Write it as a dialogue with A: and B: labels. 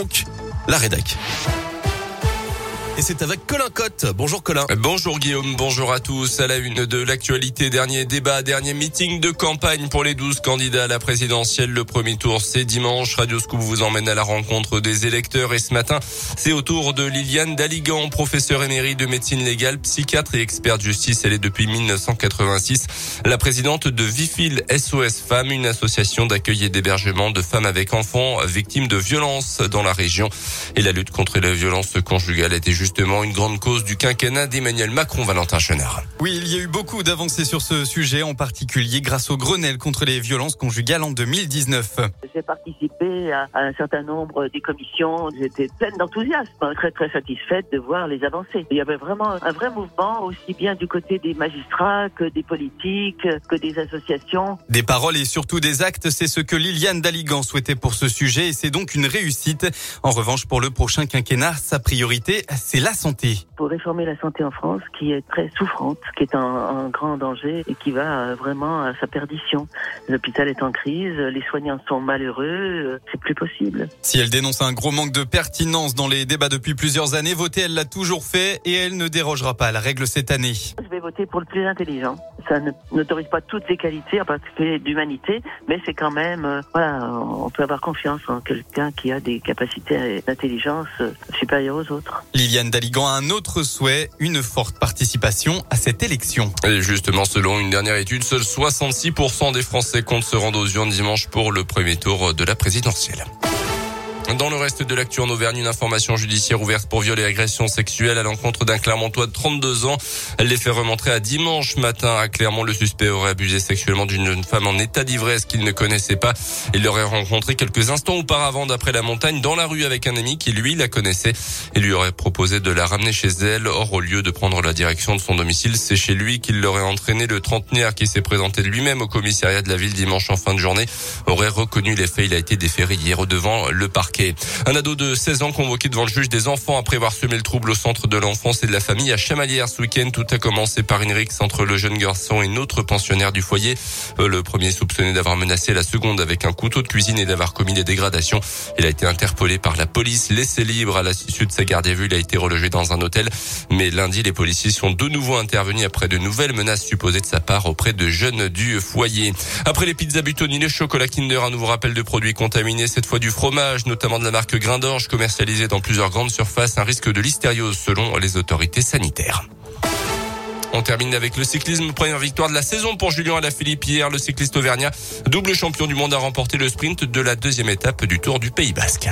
A: Donc, la rédac. Et c'est avec Colin Cotte. Bonjour Colin.
B: Bonjour Guillaume, bonjour à tous. À la une de l'actualité, dernier débat, dernier meeting de campagne pour les 12 candidats à la présidentielle. Le premier tour, c'est dimanche. Radio Scoop vous emmène à la rencontre des électeurs. Et ce matin, c'est au tour de Liliane Daligan, professeure émérite de médecine légale, psychiatre et expert de justice. Elle est depuis 1986 la présidente de Vifil SOS Femmes, une association d'accueil et d'hébergement de femmes avec enfants victimes de violences dans la région. Et la lutte contre la violence conjugale était juste justement une grande cause du quinquennat d'Emmanuel Macron, Valentin Chenard.
C: Oui, il y a eu beaucoup d'avancées sur ce sujet, en particulier grâce au Grenelle contre les violences conjugales en 2019.
D: J'ai participé à, un certain nombre des commissions. J'étais pleine d'enthousiasme, très très satisfaite de voir les avancées. Il y avait vraiment un vrai mouvement, aussi bien du côté des magistrats que des politiques, que des associations.
C: Des paroles et surtout des actes, c'est ce que Liliane Daligan souhaitait pour ce sujet et c'est donc une réussite. En revanche, pour le prochain quinquennat, sa priorité, c'est la santé.
D: Pour réformer la santé en France, qui est très souffrante, qui est en, grand danger et qui va euh, vraiment à sa perdition. L'hôpital est en crise, les soignants sont malheureux, euh, c'est plus possible.
C: Si elle dénonce un gros manque de pertinence dans les débats depuis plusieurs années, voter, elle l'a toujours fait et elle ne dérogera pas à la règle cette année.
D: Je vais voter pour le plus intelligent. Ça n'autorise pas toutes les qualités, en particulier d'humanité, mais c'est quand même, euh, voilà, on peut avoir confiance en quelqu'un qui a des capacités d'intelligence supérieures aux autres.
C: Liliane Daligan a un autre souhait, une forte participation à cette élection.
B: Et justement, selon une dernière étude, seuls 66% des Français comptent se rendre aux urnes dimanche pour le premier tour de la présidentielle. Dans le reste de l'actu en Auvergne, une information judiciaire ouverte pour viol et agression sexuelle à l'encontre d'un Clermontois de 32 ans. Elle les fait remontrer à dimanche matin à Clermont. Le suspect aurait abusé sexuellement d'une femme en état d'ivresse qu'il ne connaissait pas. Il l'aurait rencontré quelques instants auparavant d'après la montagne dans la rue avec un ami qui lui la connaissait et lui aurait proposé de la ramener chez elle. Or, au lieu de prendre la direction de son domicile, c'est chez lui qu'il l'aurait entraîné. Le trentenaire qui s'est présenté lui-même au commissariat de la ville dimanche en fin de journée aurait reconnu les faits. Il a été déféré hier devant le parquet. Un ado de 16 ans convoqué devant le juge des enfants après avoir semé le trouble au centre de l'enfance et de la famille à Chamalières ce week-end. Tout a commencé par une rixe entre le jeune garçon et une autre pensionnaire du foyer. Euh, le premier soupçonné d'avoir menacé la seconde avec un couteau de cuisine et d'avoir commis des dégradations. Il a été interpellé par la police, laissé libre à l'issue de sa garde à vue. Il a été relogé dans un hôtel. Mais lundi, les policiers sont de nouveau intervenus après de nouvelles menaces supposées de sa part auprès de jeunes du foyer. Après les pizzas Butoni, les chocolats Kinder, un nouveau rappel de produits contaminés, cette fois du fromage, notamment de la marque Grindorge commercialisée dans plusieurs grandes surfaces, un risque de listériose selon les autorités sanitaires. On termine avec le cyclisme. Première victoire de la saison pour Julien Alaphilippe hier. Le cycliste auvergnat, double champion du monde, a remporté le sprint de la deuxième étape du Tour du Pays Basque.